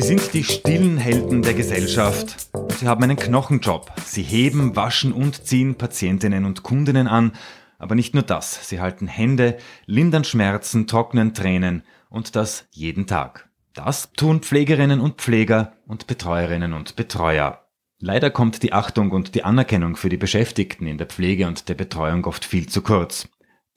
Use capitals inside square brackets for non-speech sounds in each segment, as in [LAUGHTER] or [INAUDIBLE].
Sie sind die stillen Helden der Gesellschaft. Sie haben einen Knochenjob. Sie heben, waschen und ziehen Patientinnen und Kundinnen an. Aber nicht nur das. Sie halten Hände, lindern Schmerzen, trocknen Tränen und das jeden Tag. Das tun Pflegerinnen und Pfleger und Betreuerinnen und Betreuer. Leider kommt die Achtung und die Anerkennung für die Beschäftigten in der Pflege und der Betreuung oft viel zu kurz.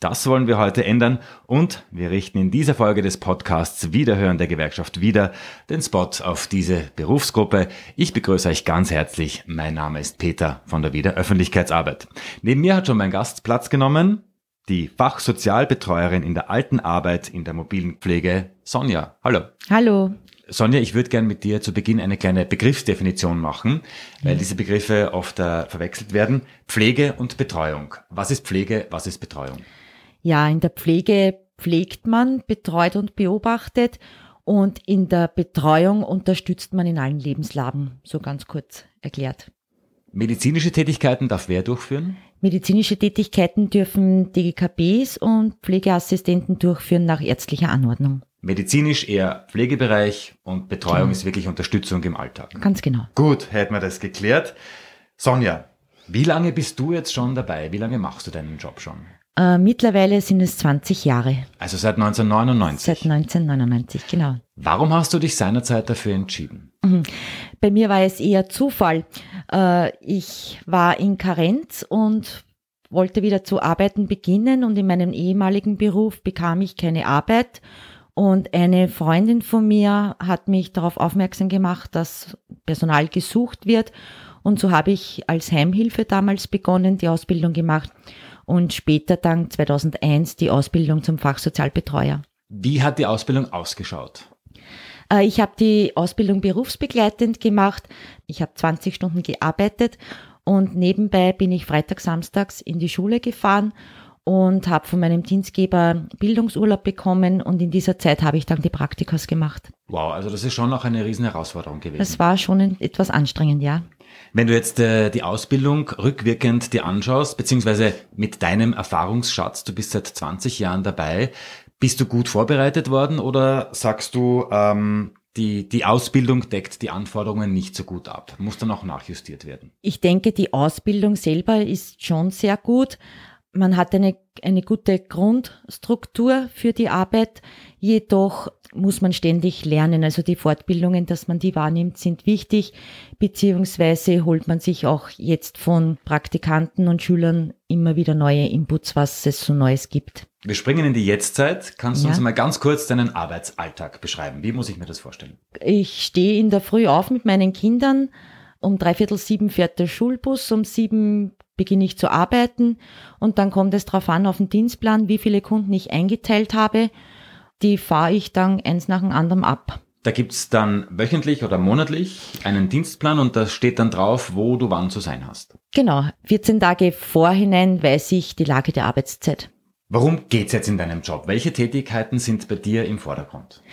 Das wollen wir heute ändern und wir richten in dieser Folge des Podcasts Wiederhören der Gewerkschaft wieder den Spot auf diese Berufsgruppe. Ich begrüße euch ganz herzlich. Mein Name ist Peter von der Wiederöffentlichkeitsarbeit. Neben mir hat schon mein Gast Platz genommen, die Fachsozialbetreuerin in der alten Arbeit in der mobilen Pflege, Sonja. Hallo. Hallo. Sonja, ich würde gern mit dir zu Beginn eine kleine Begriffsdefinition machen, weil diese Begriffe oft äh, verwechselt werden. Pflege und Betreuung. Was ist Pflege, was ist Betreuung? Ja, in der Pflege pflegt man, betreut und beobachtet und in der Betreuung unterstützt man in allen Lebenslagen, so ganz kurz erklärt. Medizinische Tätigkeiten darf wer durchführen? Medizinische Tätigkeiten dürfen DGKBs und Pflegeassistenten durchführen nach ärztlicher Anordnung. Medizinisch eher Pflegebereich und Betreuung genau. ist wirklich Unterstützung im Alltag. Ganz genau. Gut, hätten wir das geklärt. Sonja, wie lange bist du jetzt schon dabei? Wie lange machst du deinen Job schon? Äh, mittlerweile sind es 20 Jahre. Also seit 1999? Seit 1999, genau. Warum hast du dich seinerzeit dafür entschieden? Mhm. Bei mir war es eher Zufall. Äh, ich war in Karenz und wollte wieder zu arbeiten beginnen und in meinem ehemaligen Beruf bekam ich keine Arbeit. Und eine Freundin von mir hat mich darauf aufmerksam gemacht, dass Personal gesucht wird. Und so habe ich als Heimhilfe damals begonnen, die Ausbildung gemacht und später dann 2001 die Ausbildung zum Fachsozialbetreuer. Wie hat die Ausbildung ausgeschaut? Äh, ich habe die Ausbildung berufsbegleitend gemacht. Ich habe 20 Stunden gearbeitet und nebenbei bin ich freitags, samstags in die Schule gefahren und habe von meinem Dienstgeber Bildungsurlaub bekommen und in dieser Zeit habe ich dann die Praktikas gemacht. Wow, also das ist schon noch eine riesen Herausforderung gewesen. Das war schon etwas anstrengend, ja. Wenn du jetzt äh, die Ausbildung rückwirkend dir anschaust, beziehungsweise mit deinem Erfahrungsschatz, du bist seit 20 Jahren dabei, bist du gut vorbereitet worden oder sagst du, ähm, die, die Ausbildung deckt die Anforderungen nicht so gut ab, muss dann auch nachjustiert werden? Ich denke, die Ausbildung selber ist schon sehr gut. Man hat eine, eine gute Grundstruktur für die Arbeit, jedoch muss man ständig lernen. Also die Fortbildungen, dass man die wahrnimmt, sind wichtig, beziehungsweise holt man sich auch jetzt von Praktikanten und Schülern immer wieder neue Inputs, was es so Neues gibt. Wir springen in die Jetztzeit. Kannst du ja. uns mal ganz kurz deinen Arbeitsalltag beschreiben? Wie muss ich mir das vorstellen? Ich stehe in der Früh auf mit meinen Kindern. Um dreiviertel sieben fährt der Schulbus, um sieben beginne ich zu arbeiten und dann kommt es darauf an, auf den Dienstplan, wie viele Kunden ich eingeteilt habe die fahre ich dann eins nach dem anderen ab. Da gibt's dann wöchentlich oder monatlich einen Dienstplan und da steht dann drauf, wo du wann zu sein hast. Genau, 14 Tage vorhinein weiß ich die Lage der Arbeitszeit. Warum geht's jetzt in deinem Job? Welche Tätigkeiten sind bei dir im Vordergrund?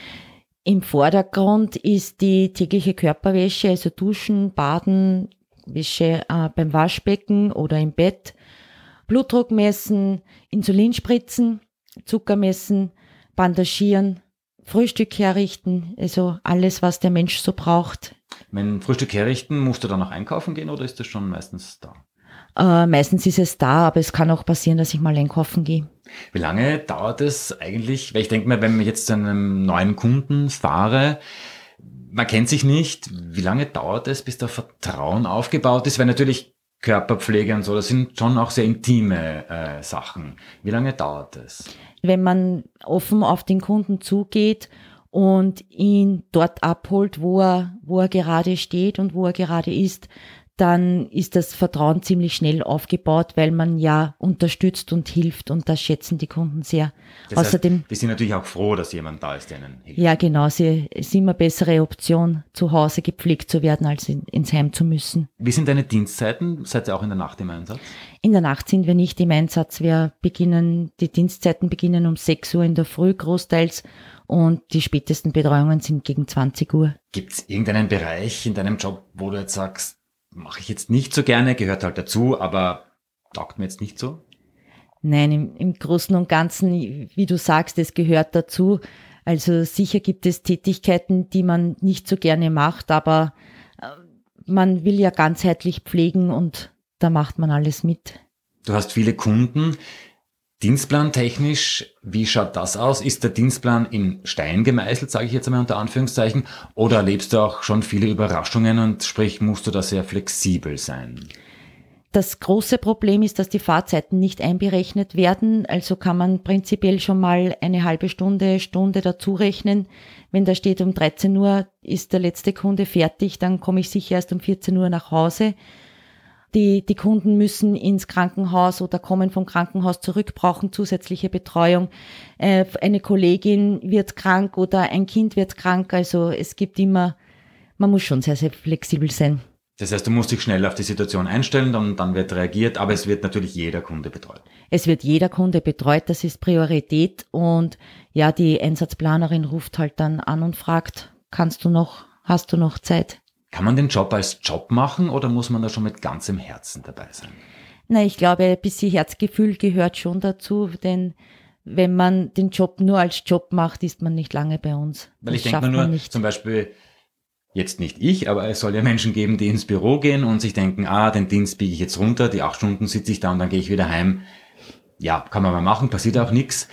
Im Vordergrund ist die tägliche Körperwäsche, also Duschen, Baden, Wäsche äh, beim Waschbecken oder im Bett, Blutdruck messen, Insulinspritzen, Zucker messen, bandagieren, Frühstück herrichten, also alles, was der Mensch so braucht. Wenn Frühstück herrichten, musst du dann noch einkaufen gehen oder ist das schon meistens da? Äh, meistens ist es da, aber es kann auch passieren, dass ich mal einkaufen gehe. Wie lange dauert es eigentlich? Weil ich denke mir, wenn ich jetzt zu einem neuen Kunden fahre, man kennt sich nicht, wie lange dauert es, bis da Vertrauen aufgebaut ist? Weil natürlich Körperpflege und so, das sind schon auch sehr intime äh, Sachen. Wie lange dauert es? wenn man offen auf den Kunden zugeht und ihn dort abholt, wo er, wo er gerade steht und wo er gerade ist, dann ist das Vertrauen ziemlich schnell aufgebaut, weil man ja unterstützt und hilft und das schätzen die Kunden sehr. Das Außerdem, heißt, wir sind natürlich auch froh, dass jemand da ist, der ihnen hilft. Ja, genau. es ist immer eine bessere Option, zu Hause gepflegt zu werden, als in, ins Heim zu müssen. Wie sind deine Dienstzeiten? Seid ihr auch in der Nacht im Einsatz? In der Nacht sind wir nicht im Einsatz. Wir beginnen, die Dienstzeiten beginnen um 6 Uhr in der Früh großteils und die spätesten Betreuungen sind gegen 20 Uhr. Gibt es irgendeinen Bereich in deinem Job, wo du jetzt sagst, mache ich jetzt nicht so gerne, gehört halt dazu, aber taugt mir jetzt nicht so? Nein, im, im Großen und Ganzen, wie du sagst, es gehört dazu. Also sicher gibt es Tätigkeiten, die man nicht so gerne macht, aber äh, man will ja ganzheitlich pflegen und da macht man alles mit. Du hast viele Kunden. Dienstplan technisch, wie schaut das aus? Ist der Dienstplan in Stein gemeißelt, sage ich jetzt einmal unter Anführungszeichen, oder erlebst du auch schon viele Überraschungen und sprich musst du da sehr flexibel sein? Das große Problem ist, dass die Fahrzeiten nicht einberechnet werden. Also kann man prinzipiell schon mal eine halbe Stunde, Stunde dazu rechnen. Wenn da steht, um 13 Uhr ist der letzte Kunde fertig, dann komme ich sicher erst um 14 Uhr nach Hause. Die, die Kunden müssen ins Krankenhaus oder kommen vom Krankenhaus zurück, brauchen zusätzliche Betreuung. Äh, eine Kollegin wird krank oder ein Kind wird krank. Also es gibt immer, man muss schon sehr, sehr flexibel sein. Das heißt, du musst dich schnell auf die Situation einstellen, dann, dann wird reagiert, aber es wird natürlich jeder Kunde betreut. Es wird jeder Kunde betreut, das ist Priorität und ja, die Einsatzplanerin ruft halt dann an und fragt, kannst du noch, hast du noch Zeit? Kann man den Job als Job machen oder muss man da schon mit ganzem Herzen dabei sein? Na, ich glaube, ein bisschen Herzgefühl gehört schon dazu, denn wenn man den Job nur als Job macht, ist man nicht lange bei uns. Weil das ich denke nur, nicht. zum Beispiel, jetzt nicht ich, aber es soll ja Menschen geben, die ins Büro gehen und sich denken, ah, den Dienst biege ich jetzt runter, die acht Stunden sitze ich da und dann gehe ich wieder heim. Ja, kann man mal machen, passiert auch nichts.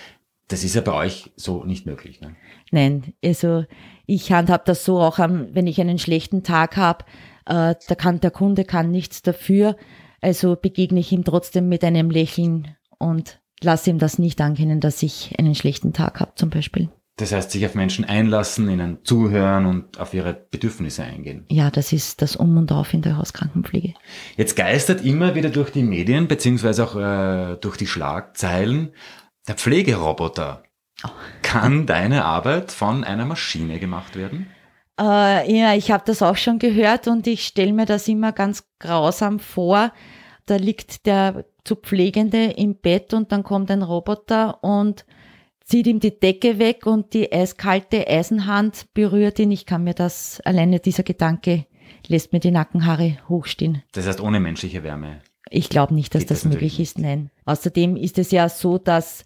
Das ist ja bei euch so nicht möglich. Ne? Nein, also ich handhab das so auch, wenn ich einen schlechten Tag habe, äh, da kann der Kunde kann nichts dafür. Also begegne ich ihm trotzdem mit einem Lächeln und lasse ihm das nicht ankennen, dass ich einen schlechten Tag habe zum Beispiel. Das heißt, sich auf Menschen einlassen, ihnen zuhören und auf ihre Bedürfnisse eingehen. Ja, das ist das Um und Auf in der Hauskrankenpflege. Jetzt geistert immer wieder durch die Medien, beziehungsweise auch äh, durch die Schlagzeilen, der Pflegeroboter. Oh. Kann deine Arbeit von einer Maschine gemacht werden? Äh, ja, ich habe das auch schon gehört und ich stelle mir das immer ganz grausam vor. Da liegt der zu Pflegende im Bett und dann kommt ein Roboter und zieht ihm die Decke weg und die eiskalte Eisenhand berührt ihn. Ich kann mir das, alleine dieser Gedanke lässt mir die Nackenhaare hochstehen. Das heißt ohne menschliche Wärme. Ich glaube nicht, dass das, das möglich ist, nein. Außerdem ist es ja so, dass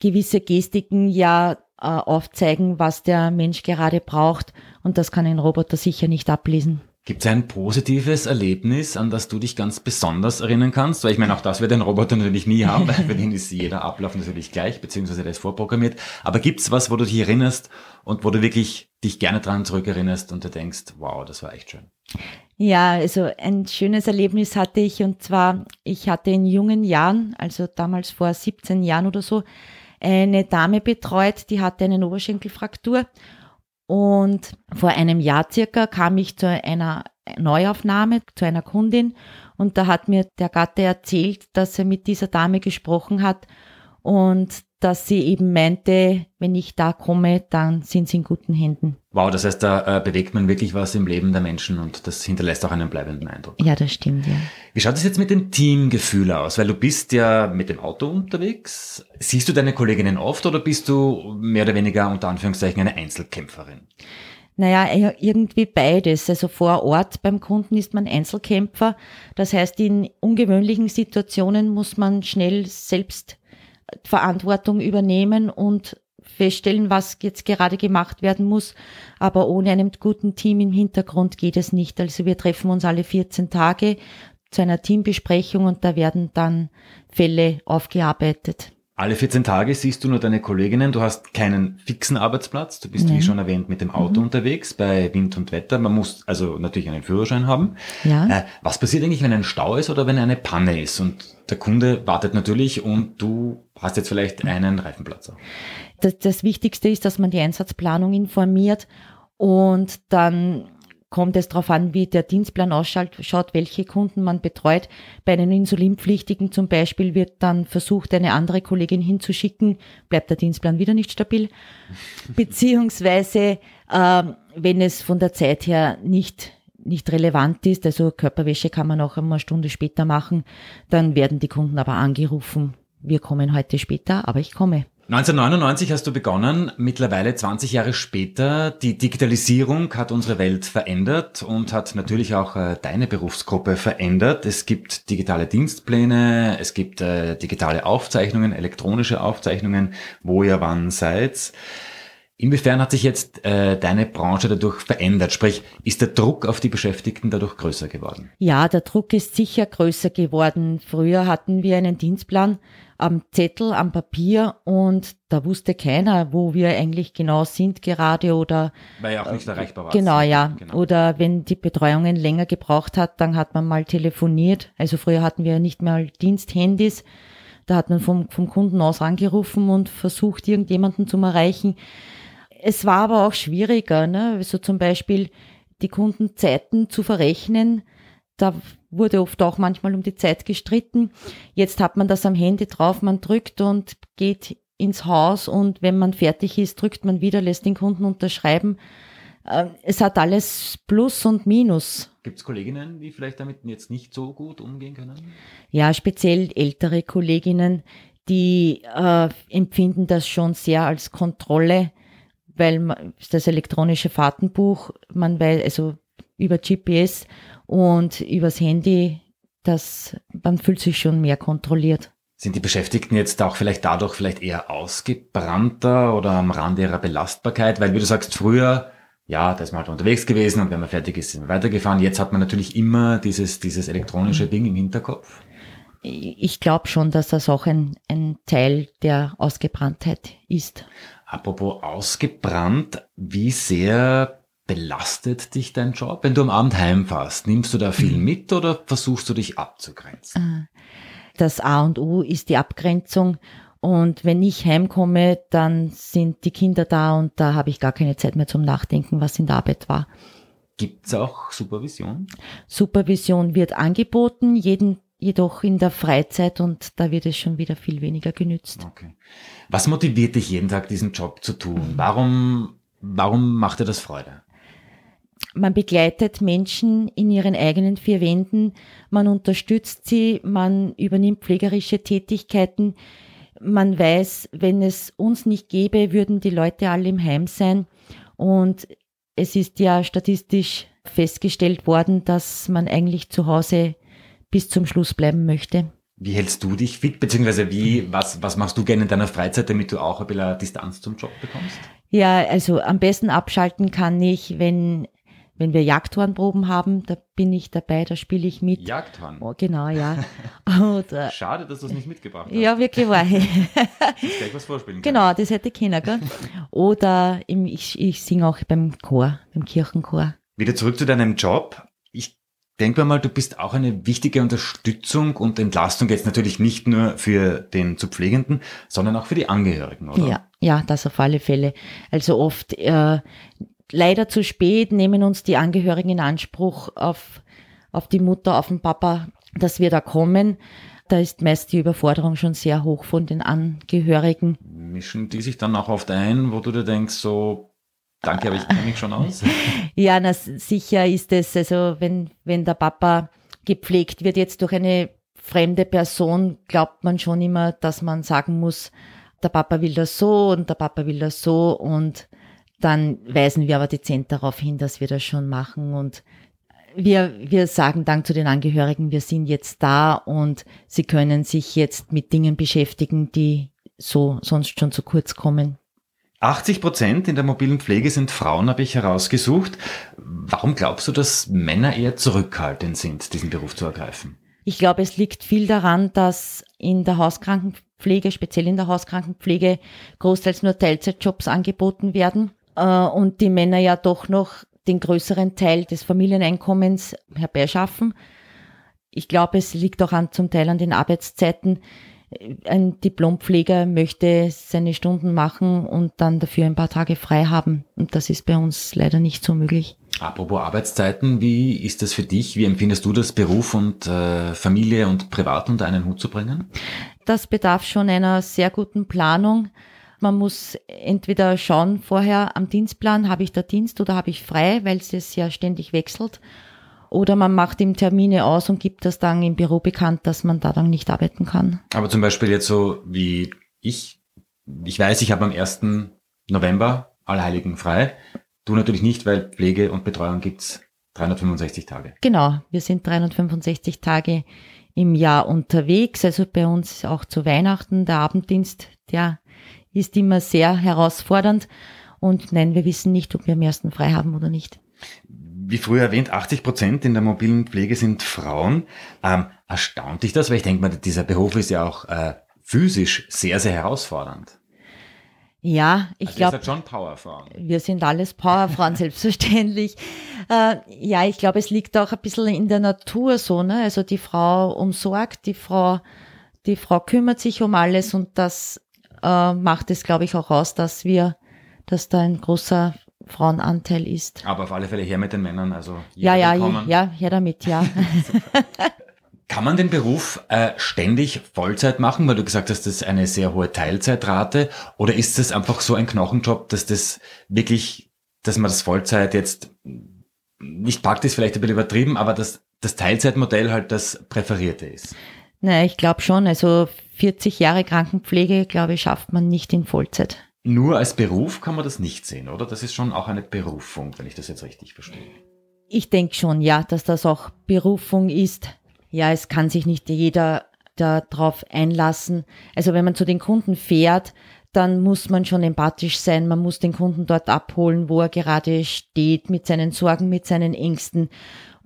gewisse Gestiken ja äh, aufzeigen, was der Mensch gerade braucht und das kann ein Roboter sicher nicht ablesen. Gibt es ein positives Erlebnis, an das du dich ganz besonders erinnern kannst? Weil ich meine, auch das wird ein Roboter natürlich nie haben, weil [LAUGHS] für den ist jeder Ablauf natürlich gleich, beziehungsweise der ist vorprogrammiert. Aber gibt es was, wo du dich erinnerst und wo du wirklich dich gerne dran zurückerinnerst und du denkst, wow, das war echt schön? Ja, also ein schönes Erlebnis hatte ich und zwar, ich hatte in jungen Jahren, also damals vor 17 Jahren oder so, eine Dame betreut, die hatte eine Oberschenkelfraktur und vor einem Jahr circa kam ich zu einer Neuaufnahme, zu einer Kundin und da hat mir der Gatte erzählt, dass er mit dieser Dame gesprochen hat und dass sie eben meinte, wenn ich da komme, dann sind sie in guten Händen. Wow, das heißt, da äh, bewegt man wirklich was im Leben der Menschen und das hinterlässt auch einen bleibenden Eindruck. Ja, das stimmt, ja. Wie schaut es jetzt mit dem Teamgefühl aus? Weil du bist ja mit dem Auto unterwegs. Siehst du deine Kolleginnen oft oder bist du mehr oder weniger unter Anführungszeichen eine Einzelkämpferin? Naja, irgendwie beides. Also vor Ort beim Kunden ist man Einzelkämpfer. Das heißt, in ungewöhnlichen Situationen muss man schnell selbst Verantwortung übernehmen und feststellen, was jetzt gerade gemacht werden muss. Aber ohne einem guten Team im Hintergrund geht es nicht. Also wir treffen uns alle 14 Tage zu einer Teambesprechung und da werden dann Fälle aufgearbeitet. Alle 14 Tage siehst du nur deine Kolleginnen, du hast keinen fixen Arbeitsplatz, du bist, Nein. wie schon erwähnt, mit dem Auto mhm. unterwegs bei Wind und Wetter. Man muss also natürlich einen Führerschein haben. Ja. Äh, was passiert eigentlich, wenn ein Stau ist oder wenn eine Panne ist? Und der Kunde wartet natürlich und du hast jetzt vielleicht einen Reifenplatz. Das, das Wichtigste ist, dass man die Einsatzplanung informiert und dann kommt es darauf an, wie der Dienstplan ausschaut, welche Kunden man betreut. Bei einem Insulinpflichtigen zum Beispiel wird dann versucht, eine andere Kollegin hinzuschicken, bleibt der Dienstplan wieder nicht stabil. [LAUGHS] Beziehungsweise, äh, wenn es von der Zeit her nicht nicht relevant ist, also Körperwäsche kann man auch eine Stunde später machen, dann werden die Kunden aber angerufen, wir kommen heute später, aber ich komme. 1999 hast du begonnen, mittlerweile 20 Jahre später. Die Digitalisierung hat unsere Welt verändert und hat natürlich auch äh, deine Berufsgruppe verändert. Es gibt digitale Dienstpläne, es gibt äh, digitale Aufzeichnungen, elektronische Aufzeichnungen, wo ihr wann seid. Inwiefern hat sich jetzt äh, deine Branche dadurch verändert? Sprich, ist der Druck auf die Beschäftigten dadurch größer geworden? Ja, der Druck ist sicher größer geworden. Früher hatten wir einen Dienstplan am Zettel, am Papier und da wusste keiner, wo wir eigentlich genau sind gerade oder. Weil ja auch nicht erreichbar war. Genau, ja. Genau. Oder wenn die Betreuungen länger gebraucht hat, dann hat man mal telefoniert. Also früher hatten wir nicht mehr Diensthandys. Da hat man vom, vom Kunden aus angerufen und versucht, irgendjemanden zu erreichen. Es war aber auch schwieriger, ne? also zum Beispiel die Kundenzeiten zu verrechnen. Da wurde oft auch manchmal um die Zeit gestritten. Jetzt hat man das am Handy drauf, man drückt und geht ins Haus und wenn man fertig ist, drückt man wieder, lässt den Kunden unterschreiben. Ähm, es hat alles Plus und Minus. Gibt es Kolleginnen, die vielleicht damit jetzt nicht so gut umgehen können? Ja, speziell ältere Kolleginnen, die äh, empfinden das schon sehr als Kontrolle weil das elektronische Fahrtenbuch, man weiß, also über GPS und übers Handy, das, man fühlt sich schon mehr kontrolliert. Sind die Beschäftigten jetzt auch vielleicht dadurch vielleicht eher ausgebrannter oder am Rand ihrer Belastbarkeit? Weil wie du sagst, früher, ja, da ist man halt unterwegs gewesen und wenn man fertig ist, sind wir weitergefahren. Jetzt hat man natürlich immer dieses, dieses elektronische Ding im Hinterkopf. Ich glaube schon, dass das auch ein, ein Teil der Ausgebranntheit ist. Apropos ausgebrannt, wie sehr belastet dich dein Job? Wenn du am Abend heimfährst, nimmst du da viel mhm. mit oder versuchst du dich abzugrenzen? Ah, das A und O ist die Abgrenzung. Und wenn ich heimkomme, dann sind die Kinder da und da habe ich gar keine Zeit mehr zum Nachdenken, was in der Arbeit war. Gibt es auch Supervision? Supervision wird angeboten, jeden jedoch in der Freizeit und da wird es schon wieder viel weniger genützt. Okay. Was motiviert dich jeden Tag, diesen Job zu tun? Warum, warum macht dir das Freude? Man begleitet Menschen in ihren eigenen vier Wänden, man unterstützt sie, man übernimmt pflegerische Tätigkeiten. Man weiß, wenn es uns nicht gäbe, würden die Leute alle im Heim sein. Und es ist ja statistisch festgestellt worden, dass man eigentlich zu Hause bis zum Schluss bleiben möchte. Wie hältst du dich fit, beziehungsweise wie, was, was machst du gerne in deiner Freizeit, damit du auch ein bisschen Distanz zum Job bekommst? Ja, also am besten abschalten kann ich, wenn, wenn wir Jagdhornproben haben, da bin ich dabei, da spiele ich mit. Jagdhorn? Oh, genau, ja. [LAUGHS] Oder, Schade, dass du es nicht mitgebracht hast. Ja, wirklich wahr. [LAUGHS] gleich was vorspielen kann. Genau, das hätte ich können, gell? [LAUGHS] Oder im, ich, ich singe auch beim Chor, beim Kirchenchor. Wieder zurück zu deinem Job. Ich denke mal, du bist auch eine wichtige Unterstützung und Entlastung jetzt natürlich nicht nur für den zu Pflegenden, sondern auch für die Angehörigen, oder? Ja, ja, das auf alle Fälle. Also oft äh, leider zu spät nehmen uns die Angehörigen in Anspruch auf, auf die Mutter, auf den Papa, dass wir da kommen. Da ist meist die Überforderung schon sehr hoch von den Angehörigen. Mischen die sich dann auch oft ein, wo du dir denkst, so, Danke, aber ich kenne mich schon aus. [LAUGHS] ja, na, sicher ist es, also wenn, wenn der Papa gepflegt wird jetzt durch eine fremde Person, glaubt man schon immer, dass man sagen muss, der Papa will das so und der Papa will das so und dann weisen wir aber dezent darauf hin, dass wir das schon machen und wir, wir sagen dann zu den Angehörigen, wir sind jetzt da und sie können sich jetzt mit Dingen beschäftigen, die so sonst schon zu kurz kommen. 80 Prozent in der mobilen Pflege sind Frauen, habe ich herausgesucht. Warum glaubst du, dass Männer eher zurückhaltend sind, diesen Beruf zu ergreifen? Ich glaube, es liegt viel daran, dass in der Hauskrankenpflege, speziell in der Hauskrankenpflege, großteils nur Teilzeitjobs angeboten werden und die Männer ja doch noch den größeren Teil des Familieneinkommens herbeischaffen. Ich glaube, es liegt auch an, zum Teil an den Arbeitszeiten ein Diplompfleger möchte seine Stunden machen und dann dafür ein paar Tage frei haben. Und das ist bei uns leider nicht so möglich. Apropos Arbeitszeiten, wie ist das für dich? Wie empfindest du das, Beruf und äh, Familie und Privat unter einen Hut zu bringen? Das bedarf schon einer sehr guten Planung. Man muss entweder schauen vorher am Dienstplan, habe ich da Dienst oder habe ich frei, weil es ja ständig wechselt. Oder man macht ihm Termine aus und gibt das dann im Büro bekannt, dass man da dann nicht arbeiten kann. Aber zum Beispiel jetzt so wie ich, ich weiß, ich habe am 1. November Allerheiligen frei. Du natürlich nicht, weil Pflege und Betreuung gibt's 365 Tage. Genau, wir sind 365 Tage im Jahr unterwegs. Also bei uns auch zu Weihnachten der Abenddienst, der ist immer sehr herausfordernd. Und nein, wir wissen nicht, ob wir am ersten frei haben oder nicht. Wie früher erwähnt, 80 Prozent in der mobilen Pflege sind Frauen. Ähm, erstaunt dich das? Weil ich denke mal, dieser Beruf ist ja auch äh, physisch sehr, sehr herausfordernd. Ja, ich also glaube. schon Powerfrauen. Wir sind alles Powerfrauen, [LAUGHS] selbstverständlich. Äh, ja, ich glaube, es liegt auch ein bisschen in der Natur so, ne? Also die Frau umsorgt, die Frau, die Frau kümmert sich um alles und das äh, macht es, glaube ich, auch aus, dass wir, dass da ein großer Frauenanteil ist. Aber auf alle Fälle her mit den Männern, also ja, ja, ja, ja, her damit, ja. [LAUGHS] [LAUGHS] Kann man den Beruf äh, ständig Vollzeit machen, weil du gesagt hast, das ist eine sehr hohe Teilzeitrate, oder ist das einfach so ein Knochenjob, dass das wirklich, dass man das Vollzeit jetzt nicht packt, ist vielleicht ein bisschen übertrieben, aber dass das Teilzeitmodell halt das präferierte ist? Naja, ich glaube schon. Also 40 Jahre Krankenpflege, glaube ich, schafft man nicht in Vollzeit. Nur als Beruf kann man das nicht sehen, oder? Das ist schon auch eine Berufung, wenn ich das jetzt richtig verstehe. Ich denke schon, ja, dass das auch Berufung ist ja, es kann sich nicht jeder darauf einlassen. Also wenn man zu den Kunden fährt, dann muss man schon empathisch sein. Man muss den Kunden dort abholen, wo er gerade steht, mit seinen Sorgen, mit seinen Ängsten,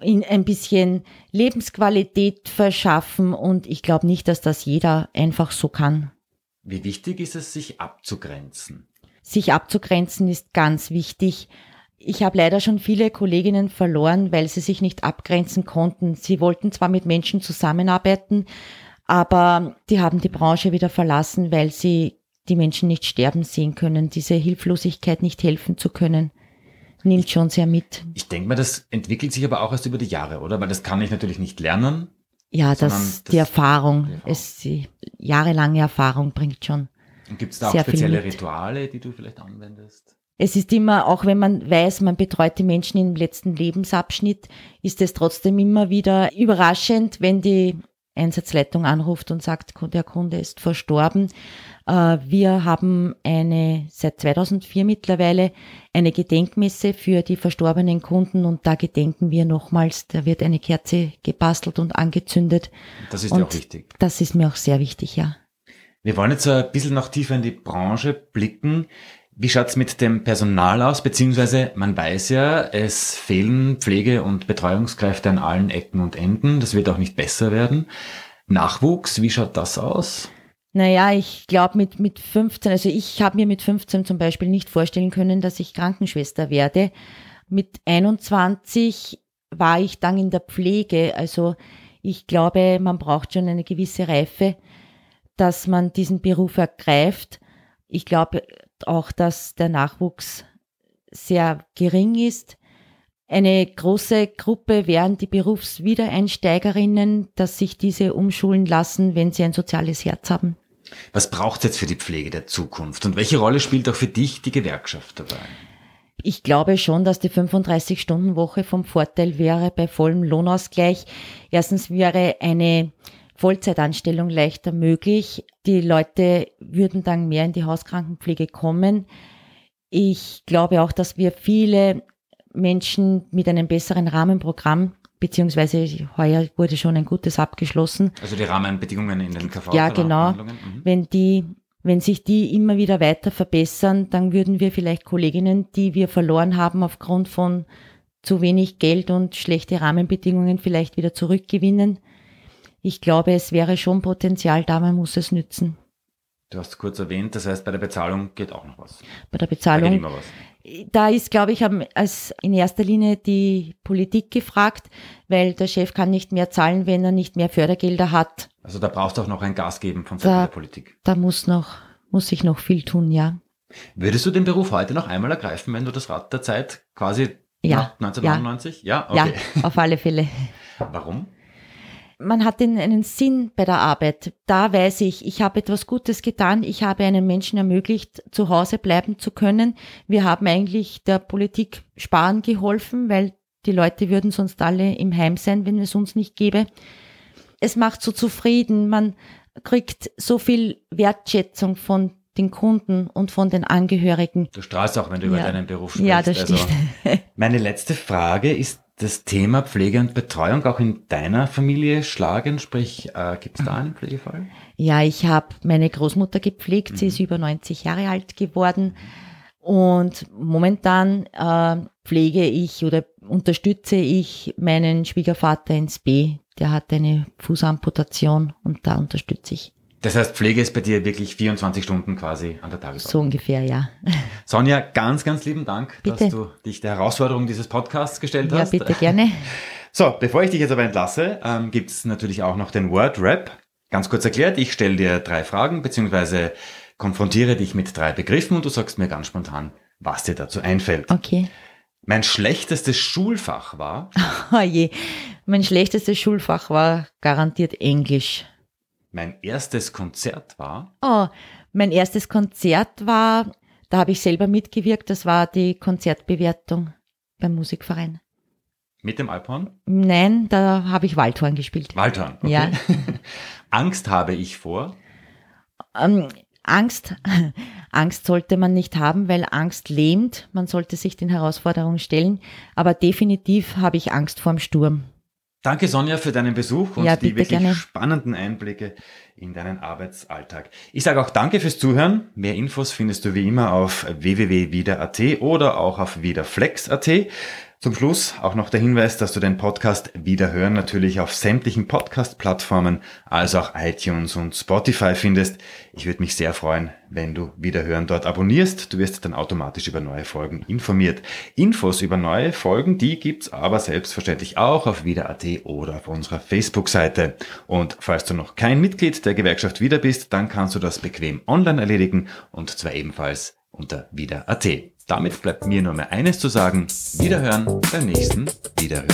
ihn ein bisschen Lebensqualität verschaffen. Und ich glaube nicht, dass das jeder einfach so kann. Wie wichtig ist es, sich abzugrenzen? Sich abzugrenzen ist ganz wichtig. Ich habe leider schon viele Kolleginnen verloren, weil sie sich nicht abgrenzen konnten. Sie wollten zwar mit Menschen zusammenarbeiten, aber die haben die Branche wieder verlassen, weil sie die Menschen nicht sterben sehen können, diese Hilflosigkeit nicht helfen zu können nimmt schon sehr mit. Ich denke mal, das entwickelt sich aber auch erst über die Jahre, oder? Weil das kann ich natürlich nicht lernen. Ja, das, das die Erfahrung, die Erfahrung. Es, die jahrelange Erfahrung bringt schon. Und gibt es da auch spezielle Rituale, die du vielleicht anwendest? Es ist immer, auch wenn man weiß, man betreut die Menschen im letzten Lebensabschnitt, ist es trotzdem immer wieder überraschend, wenn die Einsatzleitung anruft und sagt, der Kunde ist verstorben. Äh, wir haben eine, seit 2004 mittlerweile, eine Gedenkmesse für die verstorbenen Kunden und da gedenken wir nochmals, da wird eine Kerze gebastelt und angezündet. Das ist und ja auch wichtig. Das ist mir auch sehr wichtig, ja. Wir wollen jetzt ein bisschen noch tiefer in die Branche blicken. Wie schaut's mit dem Personal aus? Beziehungsweise man weiß ja, es fehlen Pflege- und Betreuungskräfte an allen Ecken und Enden. Das wird auch nicht besser werden. Nachwuchs, wie schaut das aus? Naja, ich glaube mit, mit 15, also ich habe mir mit 15 zum Beispiel nicht vorstellen können, dass ich Krankenschwester werde. Mit 21 war ich dann in der Pflege. Also ich glaube, man braucht schon eine gewisse Reife, dass man diesen Beruf ergreift. Ich glaube, auch, dass der Nachwuchs sehr gering ist. Eine große Gruppe wären die Berufswiedereinsteigerinnen, dass sich diese umschulen lassen, wenn sie ein soziales Herz haben. Was braucht es jetzt für die Pflege der Zukunft und welche Rolle spielt auch für dich die Gewerkschaft dabei? Ich glaube schon, dass die 35-Stunden-Woche vom Vorteil wäre bei vollem Lohnausgleich. Erstens wäre eine Vollzeitanstellung leichter möglich. Die Leute würden dann mehr in die Hauskrankenpflege kommen. Ich glaube auch, dass wir viele Menschen mit einem besseren Rahmenprogramm beziehungsweise heuer wurde schon ein gutes abgeschlossen. Also die Rahmenbedingungen in den KV. Ja, genau. Mhm. Wenn die, wenn sich die immer wieder weiter verbessern, dann würden wir vielleicht Kolleginnen, die wir verloren haben aufgrund von zu wenig Geld und schlechte Rahmenbedingungen vielleicht wieder zurückgewinnen ich glaube, es wäre schon Potenzial da, man muss es nützen. Du hast kurz erwähnt, das heißt, bei der Bezahlung geht auch noch was. Bei der Bezahlung. Da, da ist, glaube ich, als in erster Linie die Politik gefragt, weil der Chef kann nicht mehr zahlen, wenn er nicht mehr Fördergelder hat. Also da brauchst du auch noch ein Gas geben von Seiten der Politik. Da muss noch, muss sich noch viel tun, ja. Würdest du den Beruf heute noch einmal ergreifen, wenn du das Rad der Zeit quasi ja, 1999? Ja, ja, okay. ja auf alle Fälle. Warum? Man hat den, einen Sinn bei der Arbeit. Da weiß ich, ich habe etwas Gutes getan, ich habe einem Menschen ermöglicht, zu Hause bleiben zu können. Wir haben eigentlich der Politik sparen geholfen, weil die Leute würden sonst alle im Heim sein, wenn es uns nicht gäbe. Es macht so zufrieden, man kriegt so viel Wertschätzung von den Kunden und von den Angehörigen. Du strahlst auch, wenn du ja. über deinen Beruf sprichst. Ja, das stimmt. Also, [LAUGHS] meine letzte Frage ist das Thema Pflege und Betreuung auch in deiner Familie schlagen? Sprich, äh, gibt es da einen Pflegefall? Ja, ich habe meine Großmutter gepflegt. Mhm. Sie ist über 90 Jahre alt geworden. Und momentan äh, pflege ich oder unterstütze ich meinen Schwiegervater ins B. Der hat eine Fußamputation und da unterstütze ich. Das heißt, Pflege ist bei dir wirklich 24 Stunden quasi an der Tagesordnung. So ungefähr, ja. [LAUGHS] Sonja, ganz, ganz lieben Dank, Bitte. dass du dich der Herausforderung dieses Podcasts gestellt Ja, hast. bitte gerne. [LAUGHS] So, bevor ich dich jetzt aber entlasse, ähm, gibt es natürlich auch noch den Word Rap. Ganz kurz erklärt, ich stelle dir drei Fragen, beziehungsweise konfrontiere dich mit drei Begriffen und du sagst mir ganz spontan, was dir dazu einfällt. Okay. Mein schlechtestes Schulfach war, [LAUGHS] Oh je. Mein schlechtestes Schulfach war garantiert Englisch. Mein erstes Konzert war, Oh, mein erstes Konzert war, da habe ich selber mitgewirkt, das war die Konzertbewertung beim Musikverein. mit dem Alphorn, Nein, da habe ich Waldhorn gespielt. Waldhorn. Okay. Ja. [LAUGHS] Angst habe ich vor, Ähm, Angst, [LAUGHS] Angst sollte man nicht haben, weil Angst lähmt. Man sollte sich den Herausforderungen stellen. Aber definitiv habe ich Angst vorm Sturm. Danke Sonja für deinen Besuch und Ja, die wirklich gerne. spannenden Einblicke in deinen Arbeitsalltag. Ich sage auch danke fürs Zuhören. Mehr Infos findest du wie immer auf www.wieder.at oder auch auf wiederflex.at. Zum Schluss auch noch der Hinweis, dass du den Podcast Wiederhören natürlich auf sämtlichen Podcast-Plattformen, also auch iTunes und Spotify findest. Ich würde mich sehr freuen, wenn du Wiederhören dort abonnierst. Du wirst dann automatisch über neue Folgen informiert. Infos über neue Folgen, die gibt's aber selbstverständlich auch auf Wieder.at oder auf unserer Facebook-Seite. Und falls du noch kein Mitglied der Gewerkschaft Wieder bist, dann kannst du das bequem online erledigen und zwar ebenfalls unter Wieder.at. Damit bleibt mir nur mehr eines zu sagen. Wiederhören beim nächsten Wiederhören.